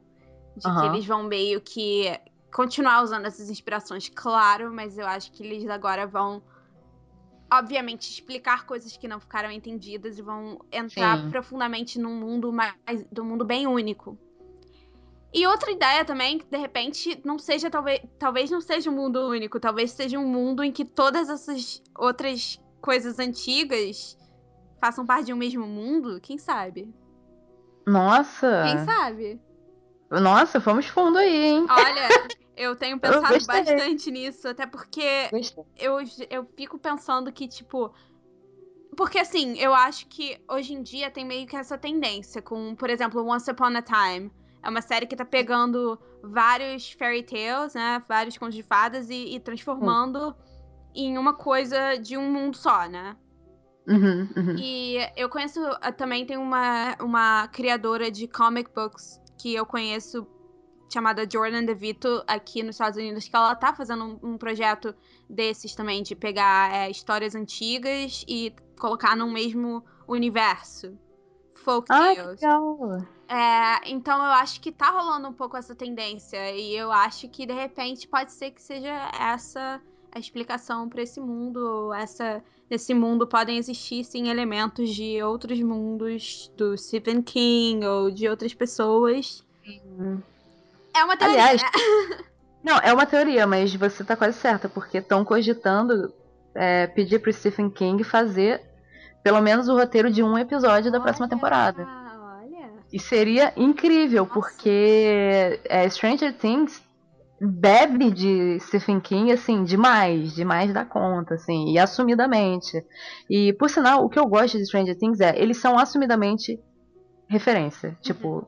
De uhum. que eles vão meio que continuar usando essas inspirações, claro, mas eu acho que eles agora vão, obviamente, explicar coisas que não ficaram entendidas e vão entrar Sim. profundamente num mundo mais. do mundo bem único. E outra ideia também, que de repente não seja, talvez, talvez não seja um mundo único, talvez seja um mundo em que todas essas outras coisas antigas façam parte de um mesmo mundo, quem sabe? Nossa! Quem sabe? Nossa, fomos fundo aí, hein? Olha, eu tenho pensado eu bastante nisso, até porque eu, eu fico pensando que, tipo. Porque, assim, eu acho que hoje em dia tem meio que essa tendência com, por exemplo, Once Upon a Time. É uma série que tá pegando vários fairy tales, né? Vários contos de fadas e, e transformando hum. em uma coisa de um mundo só, né? Uhum, uhum. E eu conheço também tem uma, uma criadora de comic books que eu conheço chamada Jordan DeVito aqui nos Estados Unidos, que ela tá fazendo um, um projeto desses também, de pegar é, histórias antigas e colocar no mesmo universo. Folk ah, tales. legal. É, então eu acho que tá rolando um pouco essa tendência. E eu acho que de repente pode ser que seja essa a explicação para esse mundo. Essa, nesse mundo podem existir sim elementos de outros mundos, do Stephen King ou de outras pessoas. Sim. É uma teoria. Aliás, não, é uma teoria, mas você tá quase certa, porque estão cogitando é, pedir pro Stephen King fazer pelo menos o roteiro de um episódio da olha, próxima temporada. E seria incrível, porque é, Stranger Things bebe de Stephen King, assim, demais, demais da conta, assim, e assumidamente. E, por sinal, o que eu gosto de Stranger Things é, eles são assumidamente referência. Uhum. Tipo,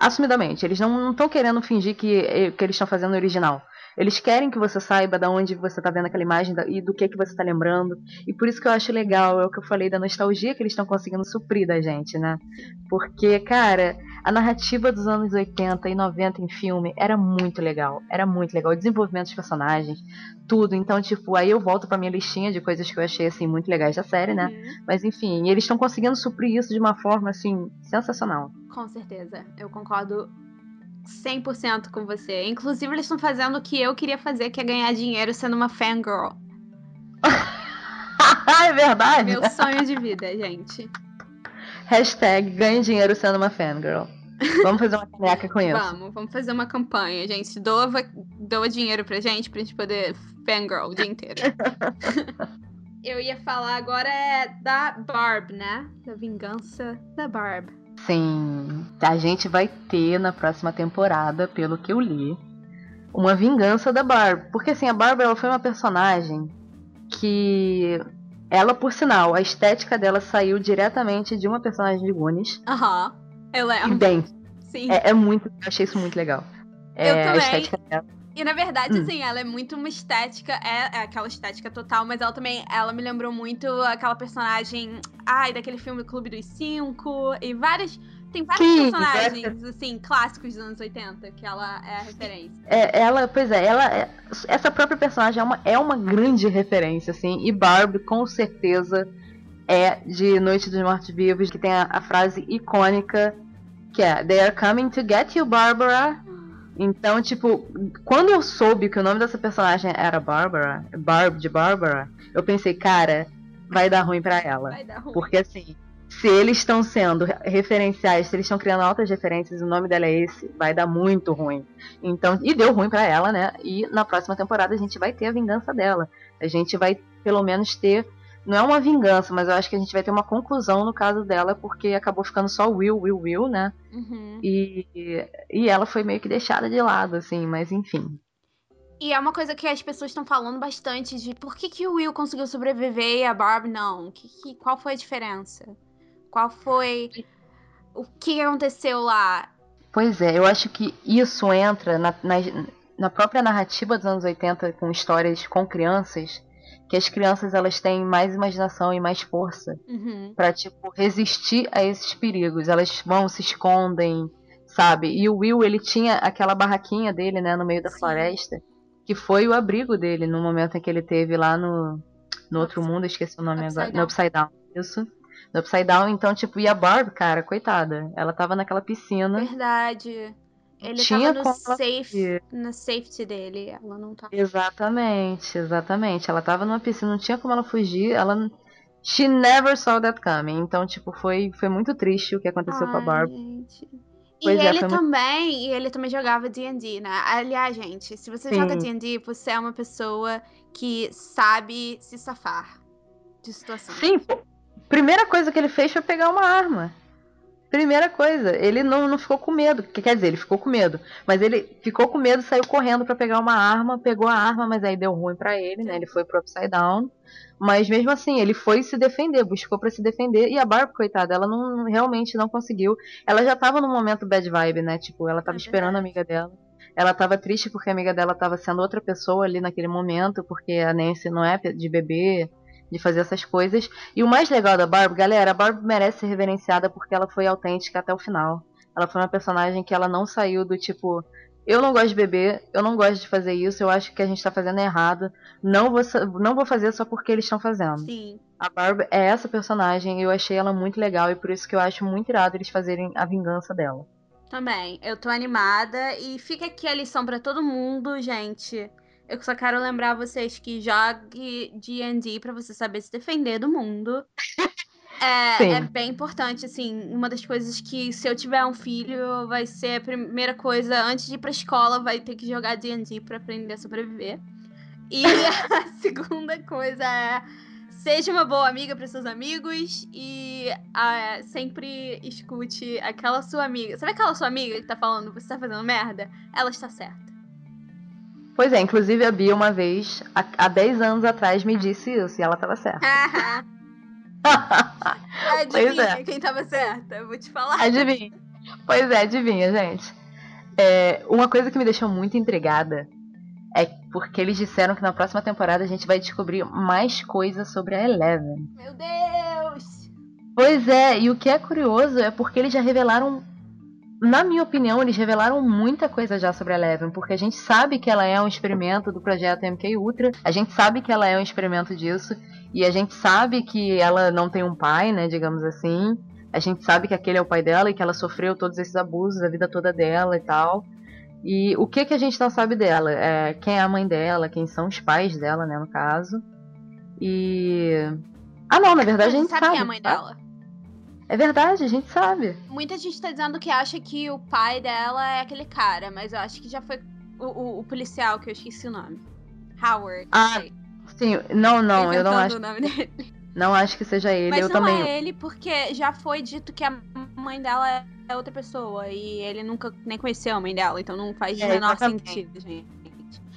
assumidamente. Eles não estão querendo fingir que, eh, que eles estão fazendo o original. Eles querem que você saiba da onde você está vendo aquela imagem e do que que você está lembrando. E por isso que eu acho legal, é o que eu falei da nostalgia que eles estão conseguindo suprir da gente, né? Porque, cara, a narrativa dos anos 80 e 90 em filme era muito legal. Era muito legal. O desenvolvimento dos personagens, tudo. Então, tipo, aí eu volto pra minha listinha de coisas que eu achei, assim, muito legais da série, né? Uhum. Mas, enfim, eles estão conseguindo suprir isso de uma forma, assim, sensacional. Com certeza. Eu concordo 100% com você. Inclusive, eles estão fazendo o que eu queria fazer, que é ganhar dinheiro sendo uma fangirl. é verdade? Meu sonho de vida, gente. Hashtag ganhe dinheiro sendo uma fangirl. Vamos fazer uma caneca com isso. Vamos, vamos fazer uma campanha, gente. Doa, doa dinheiro pra gente, pra gente poder fangirl o dia inteiro. Eu ia falar agora é da Barb, né? Da vingança da Barb. Sim, a gente vai ter na próxima temporada, pelo que eu li, uma vingança da Barb. Porque assim, a Barb ela foi uma personagem que ela, por sinal, a estética dela saiu diretamente de uma personagem de Goonies. Aham, eu lembro. Bem, Sim. É, é, muito. Eu achei isso muito legal. É, eu também. A estética dela. E na verdade, hum. assim, ela é muito uma estética, é, é, aquela estética total, mas ela também, ela me lembrou muito aquela personagem, ai, daquele filme Clube dos Cinco, e várias. Tem vários Sim, personagens, assim, clássicos dos anos 80, que ela é a referência. É, ela, pois é, ela é, essa própria personagem é uma, é uma grande referência, assim, e Barbie, com certeza, é de Noite dos Mortos-Vivos, que tem a, a frase icônica que é They are coming to get you, Barbara. Então, tipo, quando eu soube que o nome dessa personagem era Barbara, Barb de Barbara, eu pensei, cara, vai dar ruim pra ela. Vai dar ruim. Porque assim, se eles estão sendo referenciais, se eles estão criando altas referências, o nome dela é esse, vai dar muito ruim. Então, e deu ruim para ela, né? E na próxima temporada a gente vai ter a vingança dela. A gente vai pelo menos ter não é uma vingança, mas eu acho que a gente vai ter uma conclusão no caso dela, porque acabou ficando só Will, Will, Will, né? Uhum. E, e ela foi meio que deixada de lado, assim, mas enfim. E é uma coisa que as pessoas estão falando bastante de por que, que o Will conseguiu sobreviver e a Barb não? Que, que, qual foi a diferença? Qual foi. O que aconteceu lá? Pois é, eu acho que isso entra na, na, na própria narrativa dos anos 80 com histórias com crianças que as crianças elas têm mais imaginação e mais força uhum. para tipo resistir a esses perigos. Elas vão se escondem, sabe? E o Will ele tinha aquela barraquinha dele, né, no meio da Sim. floresta, que foi o abrigo dele no momento em que ele teve lá no no outro mundo, esqueci o nome Upside agora, down. no Upside Down. Isso. No Upside Down, então, tipo, e a Barb, cara, coitada, ela tava naquela piscina. Verdade. Ele tinha tava no safe, na safety dele, ela não tava. Exatamente, exatamente. Ela tava numa piscina, não tinha como ela fugir, ela She never saw that coming. Então, tipo, foi, foi muito triste o que aconteceu Ai, com a Barb. Gente. Pois e é, ele também, muito... e ele também jogava D&D, né? Aliás, gente, se você Sim. joga D&D, você é uma pessoa que sabe se safar de situações. Sim, primeira coisa que ele fez foi pegar uma arma. Primeira coisa, ele não, não ficou com medo. Quer dizer, ele ficou com medo. Mas ele ficou com medo, saiu correndo para pegar uma arma, pegou a arma, mas aí deu ruim para ele, né? Ele foi pro Upside Down. Mas mesmo assim, ele foi se defender, buscou para se defender. E a Barb, coitada, ela não realmente não conseguiu. Ela já tava no momento bad vibe, né? Tipo, ela tava é esperando a amiga dela. Ela tava triste porque a amiga dela tava sendo outra pessoa ali naquele momento, porque a Nancy não é de bebê de fazer essas coisas. E o mais legal da Barb, galera, a Barb merece ser reverenciada porque ela foi autêntica até o final. Ela foi uma personagem que ela não saiu do tipo, eu não gosto de beber, eu não gosto de fazer isso, eu acho que a gente tá fazendo errado. Não vou, não vou fazer só porque eles estão fazendo. Sim. A Barb é essa personagem, eu achei ela muito legal e por isso que eu acho muito irado eles fazerem a vingança dela. Também, eu tô animada e fica aqui a lição para todo mundo, gente. Eu só quero lembrar vocês que jogue D&D para você saber se defender do mundo. É, é, bem importante, assim, uma das coisas que se eu tiver um filho, vai ser a primeira coisa, antes de ir pra escola, vai ter que jogar D&D pra aprender a sobreviver. E a segunda coisa é, seja uma boa amiga para seus amigos e uh, sempre escute aquela sua amiga. Sabe aquela sua amiga que tá falando, você tá fazendo merda? Ela está certa. Pois é, inclusive a Bia uma vez, há, há 10 anos atrás, me disse isso e ela tava certa. adivinha é. quem tava certa? Eu vou te falar. Adivinha. Pois é, adivinha, gente. É, uma coisa que me deixou muito intrigada é porque eles disseram que na próxima temporada a gente vai descobrir mais coisas sobre a Eleven. Meu Deus! Pois é, e o que é curioso é porque eles já revelaram na minha opinião, eles revelaram muita coisa já sobre a Eleven, porque a gente sabe que ela é um experimento do projeto MK Ultra, a gente sabe que ela é um experimento disso, e a gente sabe que ela não tem um pai, né, digamos assim. A gente sabe que aquele é o pai dela e que ela sofreu todos esses abusos a vida toda dela e tal. E o que que a gente não sabe dela? É, quem é a mãe dela, quem são os pais dela, né, no caso. E Ah, não, na verdade a gente sabe. sabe quem é a mãe dela? É verdade, a gente sabe. Muita gente tá dizendo que acha que o pai dela é aquele cara, mas eu acho que já foi o, o, o policial, que eu esqueci o nome. Howard. Ah, sim. Não, não, eu não acho. O nome dele. Não acho que seja ele, mas eu não também. é ele, porque já foi dito que a mãe dela é outra pessoa. E ele nunca nem conheceu a mãe dela, então não faz é, o menor exatamente. sentido, gente.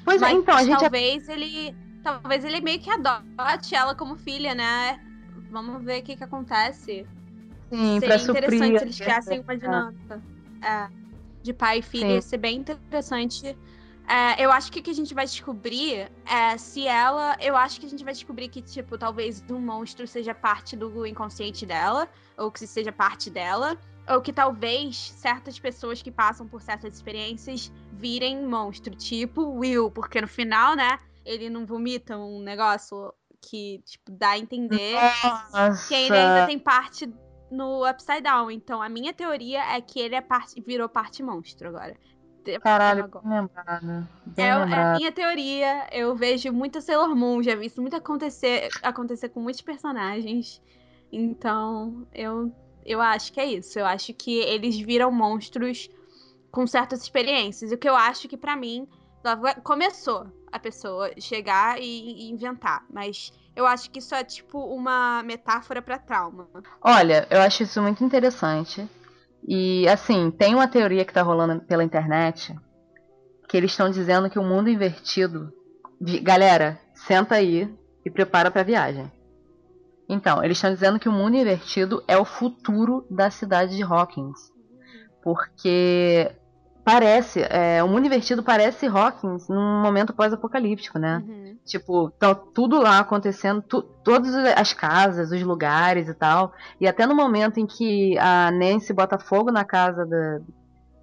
Pois é, mas é, então, a gente. Talvez ele. Talvez ele meio que adote ela como filha, né? Vamos ver o que, que acontece. Sim, Seria interessante se eles criassem uma dinâmica é, de pai e filha. Ia ser bem interessante. É, eu acho que o que a gente vai descobrir é se ela. Eu acho que a gente vai descobrir que, tipo, talvez um monstro seja parte do inconsciente dela, ou que seja parte dela. Ou que talvez certas pessoas que passam por certas experiências virem monstro, tipo Will, porque no final, né, ele não vomita um negócio que, tipo, dá a entender Nossa. que ele ainda tem parte no Upside Down. Então a minha teoria é que ele é parte, virou parte monstro agora. Caralho, bem lembrado. Bem é, lembrado. é a minha teoria. Eu vejo muita Sailor Moon, já vi isso muito acontecer, acontecer com muitos personagens. Então, eu, eu acho que é isso. Eu acho que eles viram monstros com certas experiências. O que eu acho que, para mim, começou a pessoa chegar e, inventar. Mas eu acho que isso é tipo uma metáfora para trauma. Olha, eu acho isso muito interessante. E assim, tem uma teoria que tá rolando pela internet que eles estão dizendo que o mundo invertido. Galera, senta aí e prepara para viagem. Então, eles estão dizendo que o mundo invertido é o futuro da cidade de Hawkins. Porque parece, é, o mundo invertido parece Hawkins num momento pós-apocalíptico, né? Uhum. Tipo, tá tudo lá acontecendo, tu, todas as casas, os lugares e tal. E até no momento em que a Nancy bota fogo na casa da,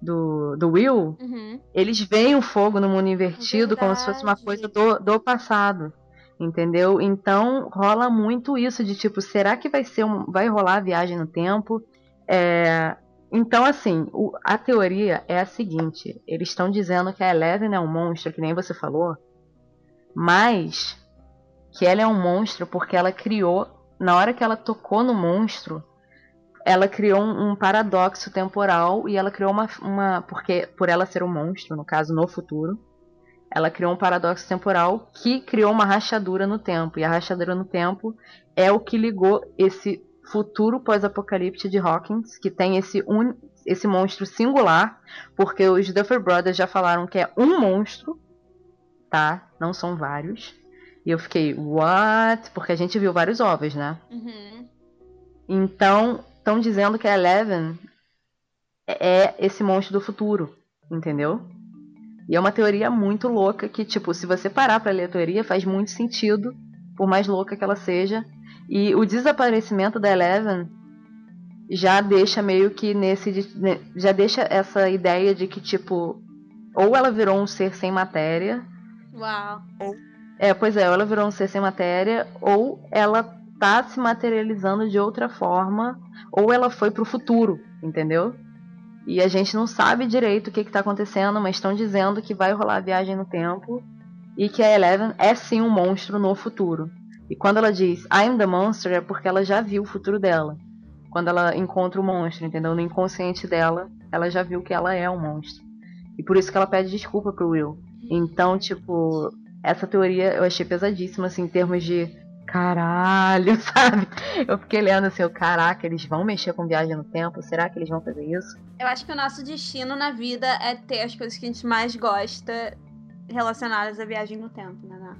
do, do Will, uhum. eles veem o fogo no mundo invertido Verdade. como se fosse uma coisa do, do passado. Entendeu? Então rola muito isso de tipo, será que vai ser um, vai rolar a viagem no tempo? É, então, assim, o, a teoria é a seguinte: eles estão dizendo que a Eleven é um monstro, que nem você falou, mas que ela é um monstro porque ela criou, na hora que ela tocou no monstro, ela criou um, um paradoxo temporal e ela criou uma, uma. Porque, por ela ser um monstro, no caso, no futuro, ela criou um paradoxo temporal que criou uma rachadura no tempo. E a rachadura no tempo é o que ligou esse futuro pós-apocalipse de Hawkins, que tem esse, un... esse monstro singular, porque os Duffer Brothers já falaram que é um monstro, tá? Não são vários. E eu fiquei, what? Porque a gente viu vários ovos, né? Uhum. Então, estão dizendo que a Eleven é esse monstro do futuro, entendeu? E é uma teoria muito louca que, tipo, se você parar para ler a teoria, faz muito sentido, por mais louca que ela seja. E o desaparecimento da Eleven já deixa meio que nesse. Já deixa essa ideia de que, tipo, ou ela virou um ser sem matéria. Uau. É, pois é, ou ela virou um ser sem matéria, ou ela tá se materializando de outra forma, ou ela foi pro futuro, entendeu? E a gente não sabe direito o que está acontecendo, mas estão dizendo que vai rolar a viagem no tempo e que a Eleven é sim um monstro no futuro. E quando ela diz I'm the monster é porque ela já viu o futuro dela. Quando ela encontra o monstro, entendeu? No inconsciente dela, ela já viu que ela é um monstro. E por isso que ela pede desculpa pro Will. Então, tipo, essa teoria eu achei pesadíssima, assim, em termos de caralho, sabe? Eu fiquei lendo assim, caraca, eles vão mexer com viagem no tempo? Será que eles vão fazer isso? Eu acho que o nosso destino na vida é ter as coisas que a gente mais gosta relacionadas à viagem no tempo, né?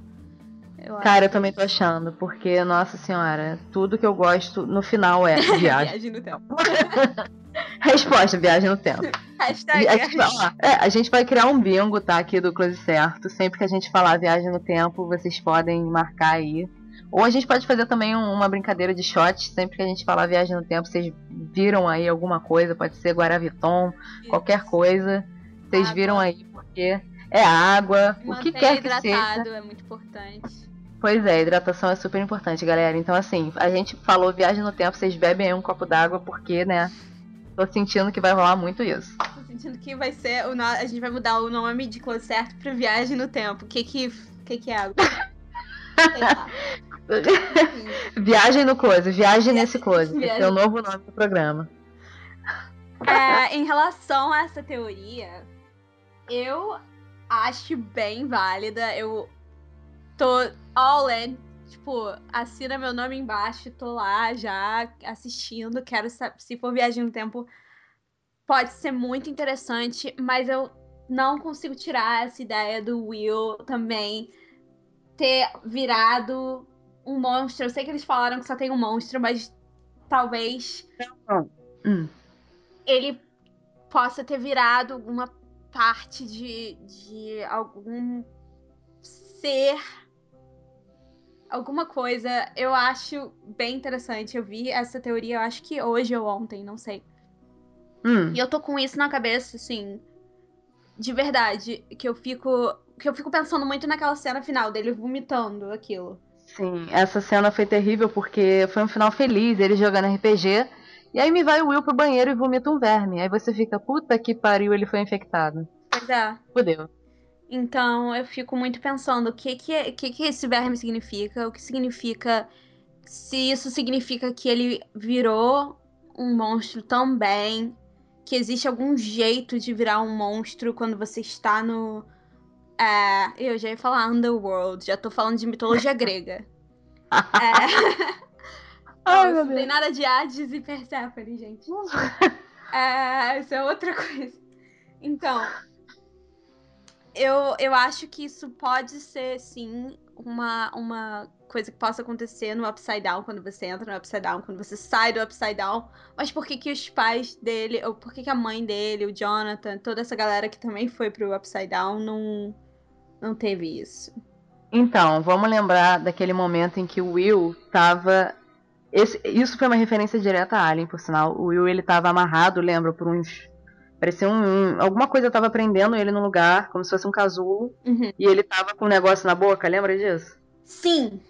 Eu Cara, eu também tô achando, porque, nossa senhora, tudo que eu gosto no final é viagem. viagem no tempo. Resposta, viagem no tempo. Hashtag. A gente, ó, é, a gente vai criar um bingo, tá? Aqui do Close Certo. Sempre que a gente falar viagem no tempo, vocês podem marcar aí ou a gente pode fazer também uma brincadeira de shot, sempre que a gente falar viagem no tempo, vocês viram aí alguma coisa, pode ser Guaraviton, Isso. qualquer coisa. Vocês viram aí porque é água, o que quer que seja. é muito importante. Pois é, hidratação é super importante, galera. Então, assim, a gente falou viagem no tempo, vocês bebem aí um copo d'água, porque, né? Tô sentindo que vai rolar muito isso. Tô sentindo que vai ser. O. A gente vai mudar o nome de close certo pra viagem no tempo. O que que, que, que é água? viagem no close, viagem nesse close. Viagem. Esse é o novo nome do programa. É, em relação a essa teoria, eu acho bem válida. Eu tô all in. Tipo, assina meu nome embaixo, tô lá já assistindo. Quero saber se for viagem no tempo. Pode ser muito interessante, mas eu não consigo tirar essa ideia do Will também ter virado um monstro. Eu sei que eles falaram que só tem um monstro, mas talvez hum. ele possa ter virado alguma parte de, de algum ser. Alguma coisa. Eu acho bem interessante. Eu vi essa teoria, eu acho que hoje ou ontem, não sei. Hum. E eu tô com isso na cabeça, assim. De verdade. Que eu fico. Que eu fico pensando muito naquela cena final dele vomitando aquilo. Sim, essa cena foi terrível porque foi um final feliz, ele jogando RPG. E aí me vai o Will pro banheiro e vomita um verme. Aí você fica, puta que pariu, ele foi infectado. Pois é. Fudeu. Então eu fico muito pensando o que que, que que esse verme significa, o que significa se isso significa que ele virou um monstro também, que existe algum jeito de virar um monstro quando você está no. É, eu já ia falar Underworld, já tô falando de mitologia grega. é... Ai, não tem nada de Hades e Persephone, gente. é, isso é outra coisa. Então, eu, eu acho que isso pode ser, sim, uma, uma coisa que possa acontecer no Upside Down, quando você entra no Upside Down, quando você sai do Upside Down. Mas por que, que os pais dele, ou por que, que a mãe dele, o Jonathan, toda essa galera que também foi pro Upside Down, não, não teve isso? Então, vamos lembrar daquele momento em que o Will tava. Esse, isso foi uma referência direta a Alien, por sinal. O Will ele tava amarrado, lembra, por uns Parecia um, Alguma coisa tava prendendo ele no lugar, como se fosse um casulo. Uhum. E ele tava com um negócio na boca, lembra disso? Sim.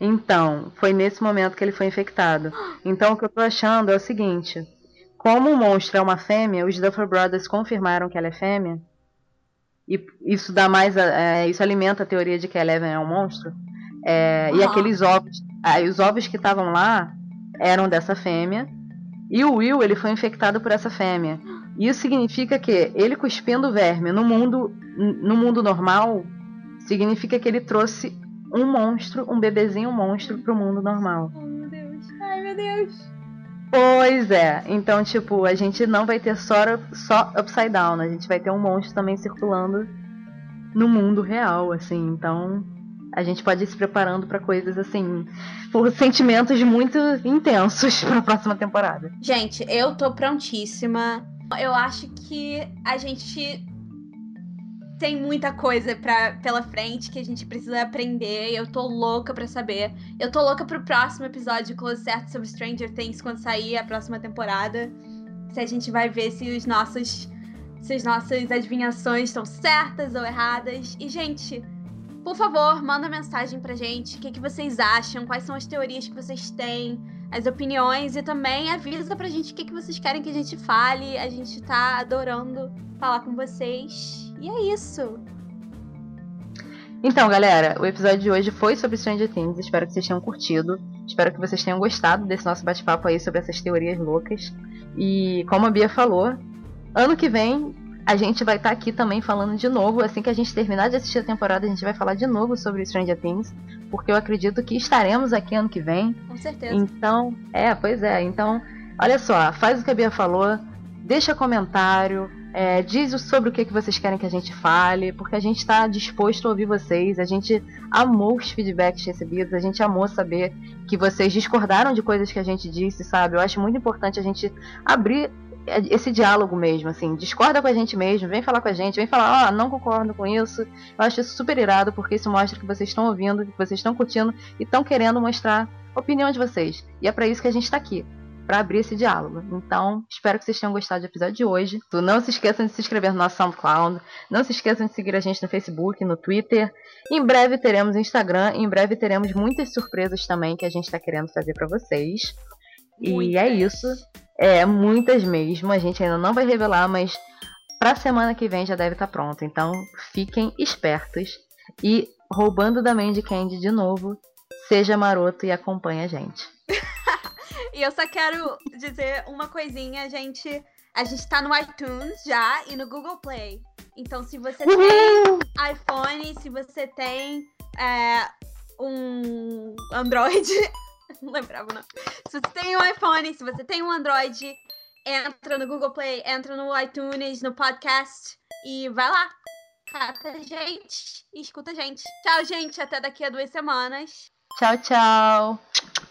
Então, foi nesse momento que ele foi infectado. Então, o que eu tô achando é o seguinte: como o monstro é uma fêmea, os Duffer Brothers confirmaram que ela é fêmea. E isso dá mais. É, isso alimenta a teoria de que a Eleven é um monstro. É, uhum. E aqueles ovos. Aí os ovos que estavam lá eram dessa fêmea. E o Will, ele foi infectado por essa fêmea. Isso significa que ele cuspindo verme no mundo, no mundo normal, significa que ele trouxe um monstro, um bebezinho monstro pro mundo normal. Ai, meu Deus. Ai, meu Deus. Pois é. Então, tipo, a gente não vai ter só, só Upside Down, a gente vai ter um monstro também circulando no mundo real, assim. Então, a gente pode ir se preparando para coisas assim, por sentimentos muito intensos para a próxima temporada. Gente, eu tô prontíssima. Eu acho que a gente tem muita coisa pra, pela frente que a gente precisa aprender. Eu tô louca pra saber. Eu tô louca pro próximo episódio Close Certo sobre Stranger Things quando sair a próxima temporada. Se a gente vai ver se os nossos. Se as nossas adivinhações estão certas ou erradas. E, gente, por favor, manda mensagem pra gente. O que, que vocês acham? Quais são as teorias que vocês têm? As opiniões e também avisa pra gente o que, que vocês querem que a gente fale. A gente tá adorando falar com vocês. E é isso. Então, galera, o episódio de hoje foi sobre Stranger Things. Espero que vocês tenham curtido. Espero que vocês tenham gostado desse nosso bate-papo aí sobre essas teorias loucas. E como a Bia falou, ano que vem a gente vai estar tá aqui também falando de novo. Assim que a gente terminar de assistir a temporada, a gente vai falar de novo sobre Stranger Things. Porque eu acredito que estaremos aqui ano que vem. Com certeza. Então, é, pois é. Então, olha só, faz o que a Bia falou, deixa comentário, é, diz sobre o que, que vocês querem que a gente fale, porque a gente está disposto a ouvir vocês. A gente amou os feedbacks recebidos, a gente amou saber que vocês discordaram de coisas que a gente disse, sabe? Eu acho muito importante a gente abrir esse diálogo mesmo, assim, discorda com a gente mesmo, vem falar com a gente, vem falar, oh, não concordo com isso. Eu acho isso super irado, porque isso mostra que vocês estão ouvindo, que vocês estão curtindo e estão querendo mostrar a opinião de vocês. E é para isso que a gente está aqui, para abrir esse diálogo. Então, espero que vocês tenham gostado do episódio de hoje. Não se esqueçam de se inscrever no nosso SoundCloud, não se esqueçam de seguir a gente no Facebook, no Twitter. Em breve teremos Instagram, em breve teremos muitas surpresas também que a gente está querendo fazer para vocês. E é isso. É, muitas mesmo. A gente ainda não vai revelar, mas pra semana que vem já deve estar tá pronto. Então fiquem espertos. E roubando da Mandy Candy de novo, seja maroto e acompanhe a gente. e eu só quero dizer uma coisinha, gente. A gente tá no iTunes já e no Google Play. Então, se você tem iPhone, se você tem é, um Android, não lembrava não. Se você tem um iPhone, se você tem um Android, entra no Google Play, entra no iTunes, no podcast e vai lá. Cata a gente e escuta a gente. Tchau, gente. Até daqui a duas semanas. Tchau, tchau.